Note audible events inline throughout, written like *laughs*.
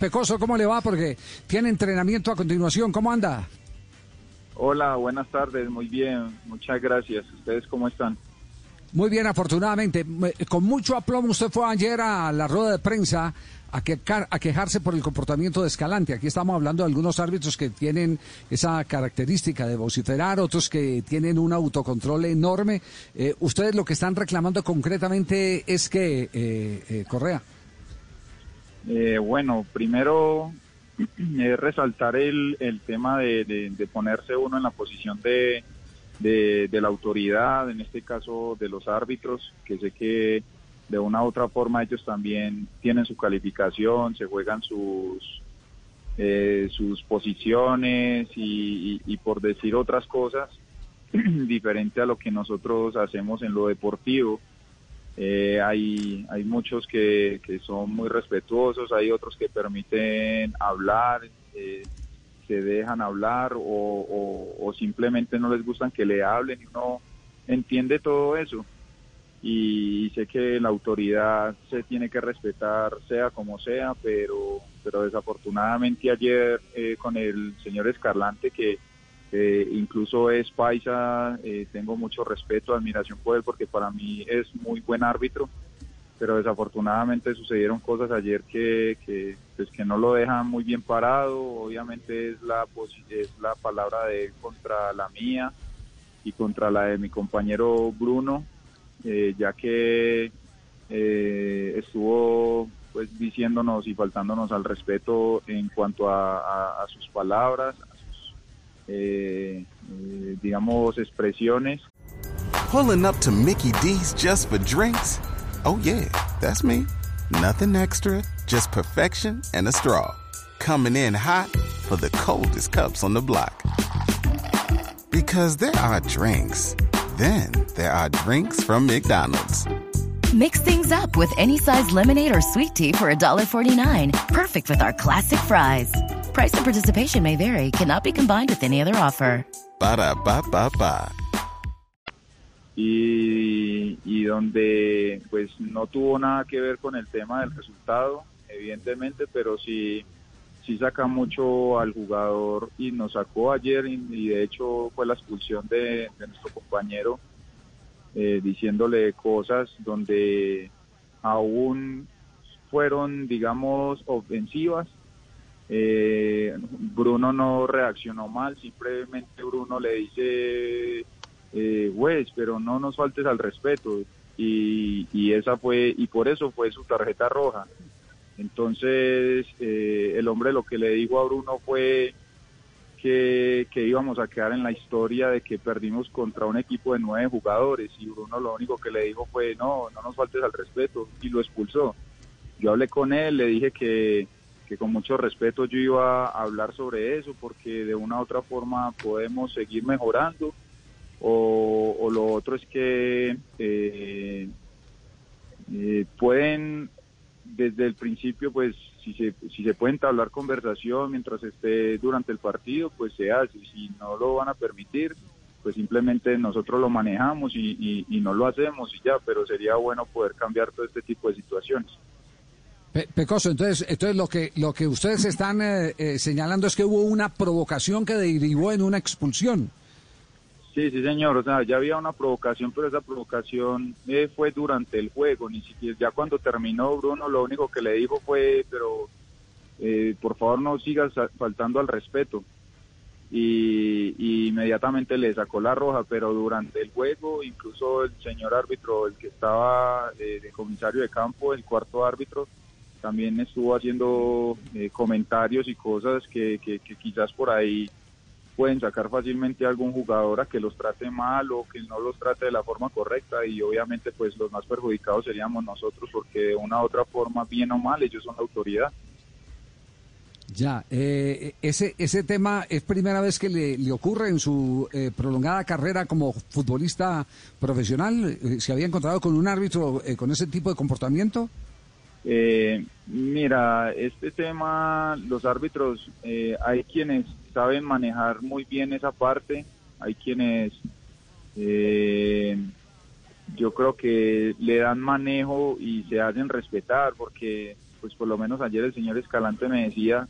Pecoso, ¿cómo le va? Porque tiene entrenamiento a continuación. ¿Cómo anda? Hola, buenas tardes. Muy bien. Muchas gracias. ¿Ustedes cómo están? Muy bien, afortunadamente. Con mucho aplomo usted fue ayer a la rueda de prensa a, quejar, a quejarse por el comportamiento de Escalante. Aquí estamos hablando de algunos árbitros que tienen esa característica de vociferar, otros que tienen un autocontrol enorme. Eh, ¿Ustedes lo que están reclamando concretamente es que, eh, eh, Correa? Eh, bueno, primero *clears throat* es resaltar el, el tema de, de, ponerse uno en la posición de de, la autoridad, en este caso de los árbitros, que sé que de una u otra forma ellos también tienen su calificación, se juegan sus, eh, sus posiciones y, por decir otras cosas, *clears throat* diferente a lo que nosotros hacemos en lo deportivo. Eh, hay, hay muchos que, que son muy respetuosos, hay otros que permiten hablar. Eh, se dejan hablar o, o, simplemente no les gustan que le hablen y uno entiende todo eso y sé que la autoridad se tiene que respetar sea como sea pero pero desafortunadamente ayer eh, con el señor Escarlante que eh, incluso es paisa eh, tengo mucho respeto admiración por él porque para mí es muy buen árbitro pero desafortunadamente sucedieron cosas ayer que, pues que no lo dejan muy bien parado, obviamente es la, es la palabra de él contra la mía y contra la de mi compañero Bruno, eh, ya que estuvo pues diciéndonos y faltándonos al respeto en cuanto a, sus palabras, eh, eh digamos, expresiones. Pulling up to Mickey D's just for drinks. Oh, yeah, that's me. Nothing extra, just perfection and a straw. Coming in hot for the coldest cups on the block. Because there are drinks, then there are drinks from McDonald's. Mix things up with any size lemonade or sweet tea for $1.49. Perfect with our classic fries. Price and participation may vary, cannot be combined with any other offer. Ba da ba ba ba. y, y, donde pues no tuvo nada que ver con el tema del resultado, evidentemente, pero sí, sí saca mucho al jugador y nos sacó ayer y, y de hecho fue la expulsión de, de nuestro compañero eh, diciéndole cosas donde aún fueron, digamos, ofensivas. Eh, Bruno no reaccionó mal, simplemente Bruno le dice eh, pero no nos faltes al respeto. Y, y, esa fue, y por eso fue su tarjeta roja. Entonces, eh, el hombre lo que le dijo a Bruno fue que íbamos a quedar en la historia de que perdimos contra un equipo de nueve jugadores. Y Bruno lo único que le dijo fue, no, no nos faltes al respeto. Y lo expulsó. Yo hablé con él, le dije que, que con mucho respeto yo iba a hablar sobre eso, porque de una u otra forma podemos seguir mejorando o, lo otro es que eh, eh, pueden desde el principio pues si se si se puede entablar conversación mientras esté durante el partido pues se hace si no lo van a permitir pues simplemente nosotros lo manejamos y, y no lo hacemos y ya pero sería bueno poder cambiar todo este tipo de situaciones Pe Pecoso, entonces, entonces lo que lo que ustedes están eh, eh, señalando es que hubo una provocación que derivó en una expulsión. Sí, sí, señor. O sea, ya había una provocación, pero esa provocación eh, fue durante el juego. Ni siquiera, ya cuando terminó Bruno, lo único que le dijo fue, pero eh, por favor no sigas faltando al respeto. Y, y, inmediatamente le sacó la roja, pero durante el juego, incluso el señor árbitro, el que estaba eh, de comisario de campo, el cuarto árbitro, también estuvo haciendo eh, comentarios y cosas que, que, quizás por ahí pueden sacar fácilmente a algún jugador a que los trate mal o que no los trate de la forma correcta y obviamente pues los más perjudicados seríamos nosotros porque de una u otra forma, bien o mal, ellos son la autoridad. Ya, eh, ese, ese tema es primera vez que le, le ocurre en su eh, prolongada carrera como futbolista profesional. Eh, ¿Se había encontrado con un árbitro eh, con ese tipo de comportamiento? Eh, mira, este tema, los árbitros, eh, hay quienes saben manejar muy bien esa parte, hay quienes eh, yo creo que le dan manejo y se hacen respetar, porque pues por lo menos ayer el señor Escalante me decía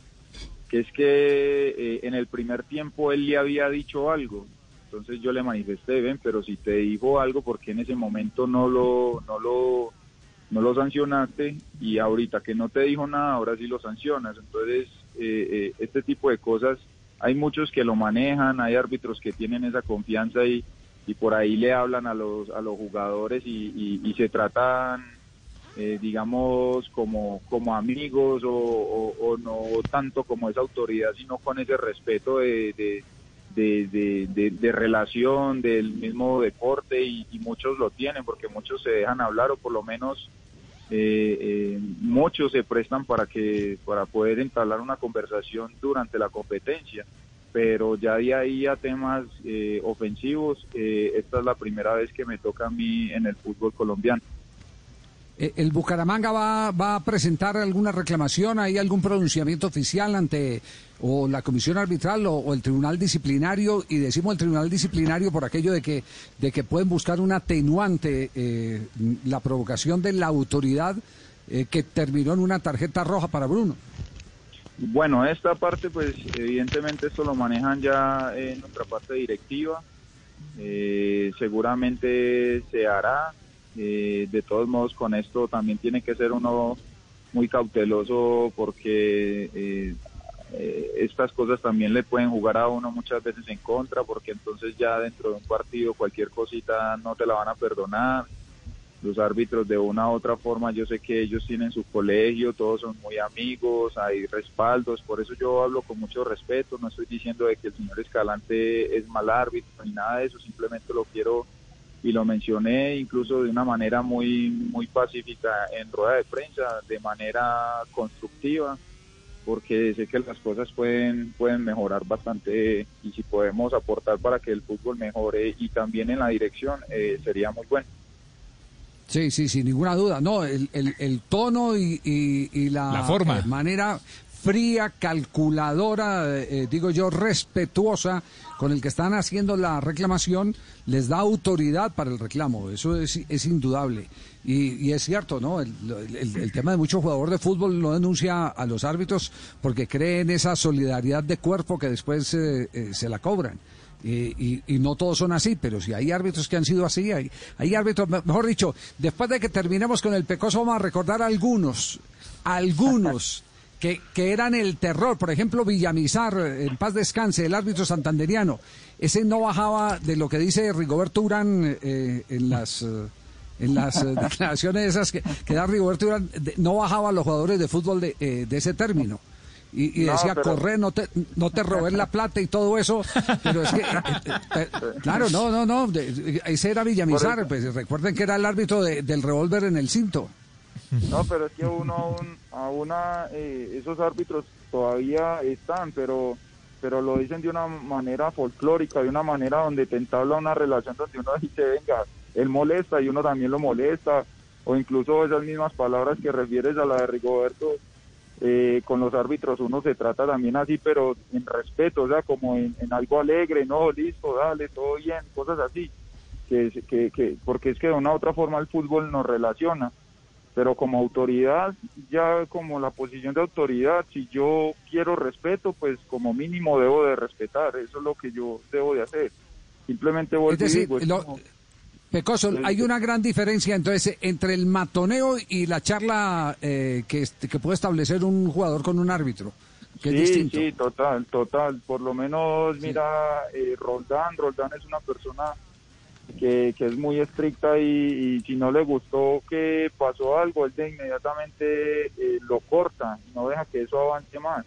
que es que eh, en el primer tiempo él le había dicho algo, entonces yo le manifesté, ven, pero si te dijo algo, ¿por qué en ese momento no lo, no lo, no lo sancionaste? Y ahorita que no te dijo nada, ahora sí lo sancionas. Entonces, eh, eh, este tipo de cosas, hay muchos que lo manejan, hay árbitros que tienen esa confianza y, y por ahí le hablan a los, a los jugadores y, y- se tratan, eh, digamos, como, como amigos o, o- no tanto como esa autoridad, sino con ese respeto de, de, de- de- de relación del mismo deporte y, muchos lo tienen porque muchos se dejan hablar o por lo menos eh, eh, muchos se prestan para que para poder entablar una conversación durante la competencia. Pero ya de ahí a temas eh, ofensivos eh, esta es la primera vez que me toca a mí en el fútbol colombiano ¿El Bucaramanga va, va a presentar alguna reclamación? ¿Hay algún pronunciamiento oficial ante o la comisión arbitral o, o el tribunal disciplinario? Y decimos el tribunal disciplinario por aquello de que, de que pueden buscar un atenuante, eh, la provocación de la autoridad eh, que terminó en una tarjeta roja para Bruno. Bueno, esta parte, pues evidentemente esto lo manejan ya en nuestra parte directiva. Eh, seguramente se hará. Eh, de todos modos, con esto también tiene que ser uno muy cauteloso porque eh, eh, estas cosas también le pueden jugar a uno muchas veces en contra porque entonces ya dentro de un partido cualquier cosita no te la van a perdonar. Los árbitros de una u otra forma, yo sé que ellos tienen su colegio, todos son muy amigos, hay respaldos, por eso yo hablo con mucho respeto, no estoy diciendo de que el señor Escalante es mal árbitro ni nada de eso, simplemente lo quiero y lo mencioné incluso de una manera muy muy pacífica en rueda de prensa, de manera constructiva, porque sé que las cosas pueden pueden mejorar bastante y si podemos aportar para que el fútbol mejore y también en la dirección eh, sería muy bueno. Sí, sí, sin ninguna duda. No, el, el, el tono y, y- y la, La forma. eh, manera fría, calculadora, eh, digo yo, respetuosa con el que están haciendo la reclamación, les da autoridad para el reclamo. Eso es, es indudable. Y, y es cierto, ¿no? El, tema de muchos jugadores de fútbol no denuncia a los árbitros porque creen esa solidaridad de cuerpo que después eh, eh, se la cobran. Eh, y, y no todos son así, pero si hay árbitros que han sido así, hay, hay árbitros, me- mejor dicho, después de que terminemos con el Pecoso, vamos a recordar algunos, algunos que, que eran el terror. Por ejemplo, Villamizar, en paz descanse, el árbitro santanderiano. Ese no bajaba de lo que dice Rigoberto Urán eh, en las. eh, en las eh, *laughs* declaraciones esas que, que da Rigoberto Urán, de- no bajaba a los jugadores de fútbol de, eh, de ese término. Y, y No, decía, pero- corre, no te, no te robé la plata y todo eso. Pero es que, eh, eh, eh, claro, no, no, no. ese era Villamizar. Pues recuerden que era el árbitro de- del revólver en el cinto. No, pero es que uno aún, aún eh, esos árbitros todavía están, pero pero lo dicen de una manera folclórica, de una manera donde te entabla una relación donde uno dice, venga, él molesta y uno también lo molesta, o incluso esas mismas palabras que refieres a la de Rigoberto, eh, con los árbitros uno se trata también así, pero en respeto, o sea, como en, en algo alegre, no, listo, dale, todo bien, cosas así, que, que, que, porque es que de una u otra forma el fútbol nos relaciona pero como autoridad, ya como la posición de autoridad, si yo quiero respeto, pues como mínimo debo de respetar, eso es lo que yo debo de hacer. Simplemente vuelvo Es decir, digo, es lo- como- Pecoso, hay una gran diferencia entonces entre el matoneo y la charla eh, que, que puede establecer un jugador con un árbitro, que es sí, distinto. sí, total, total. Por lo menos, mira, eh, Roldán, Roldán es una persona que, que es muy estricta y, y si no le gustó que pasó algo, él de inmediatamente eh, lo corta, no deja que eso avance más.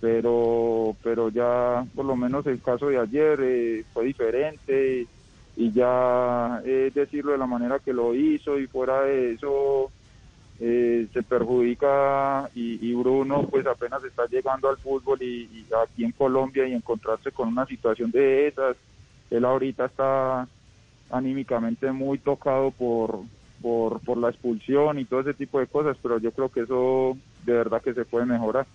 Pero, pero ya, por lo menos el caso de ayer eh, fue diferente y ya eh, decirlo de la manera que lo hizo y fuera de eso eh, se perjudica y, Bruno pues apenas está llegando al fútbol y, aquí en Colombia y encontrarse con una situación de esas, él ahorita está anímicamente muy tocado por, por, la expulsión y todo ese tipo de cosas, pero yo creo que eso de verdad que se puede mejorar.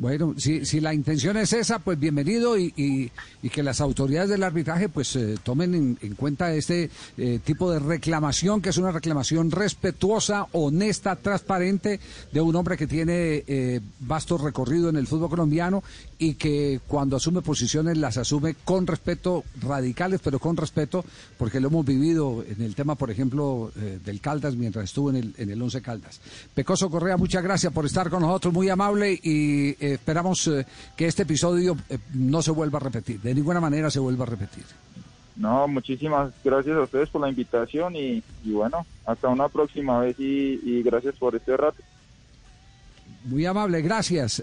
Bueno, si, si la intención es esa, pues bienvenido y, y, que las autoridades del arbitraje pues eh, tomen en, cuenta este eh, tipo de reclamación, que es una reclamación respetuosa, honesta, transparente de un hombre que tiene eh, vasto recorrido en el fútbol colombiano y que cuando asume posiciones las asume con respeto, radicales, pero con respeto, porque lo hemos vivido en el tema, por ejemplo, del Caldas mientras estuvo en el, en el Once Caldas. Pecoso Correa, muchas gracias por estar con nosotros, muy amable y esperamos eh, que este episodio eh, no se vuelva a repetir, de ninguna manera se vuelva a repetir. No, muchísimas gracias a ustedes por la invitación y, bueno, hasta una próxima vez y, gracias por este rato. Muy amable, gracias.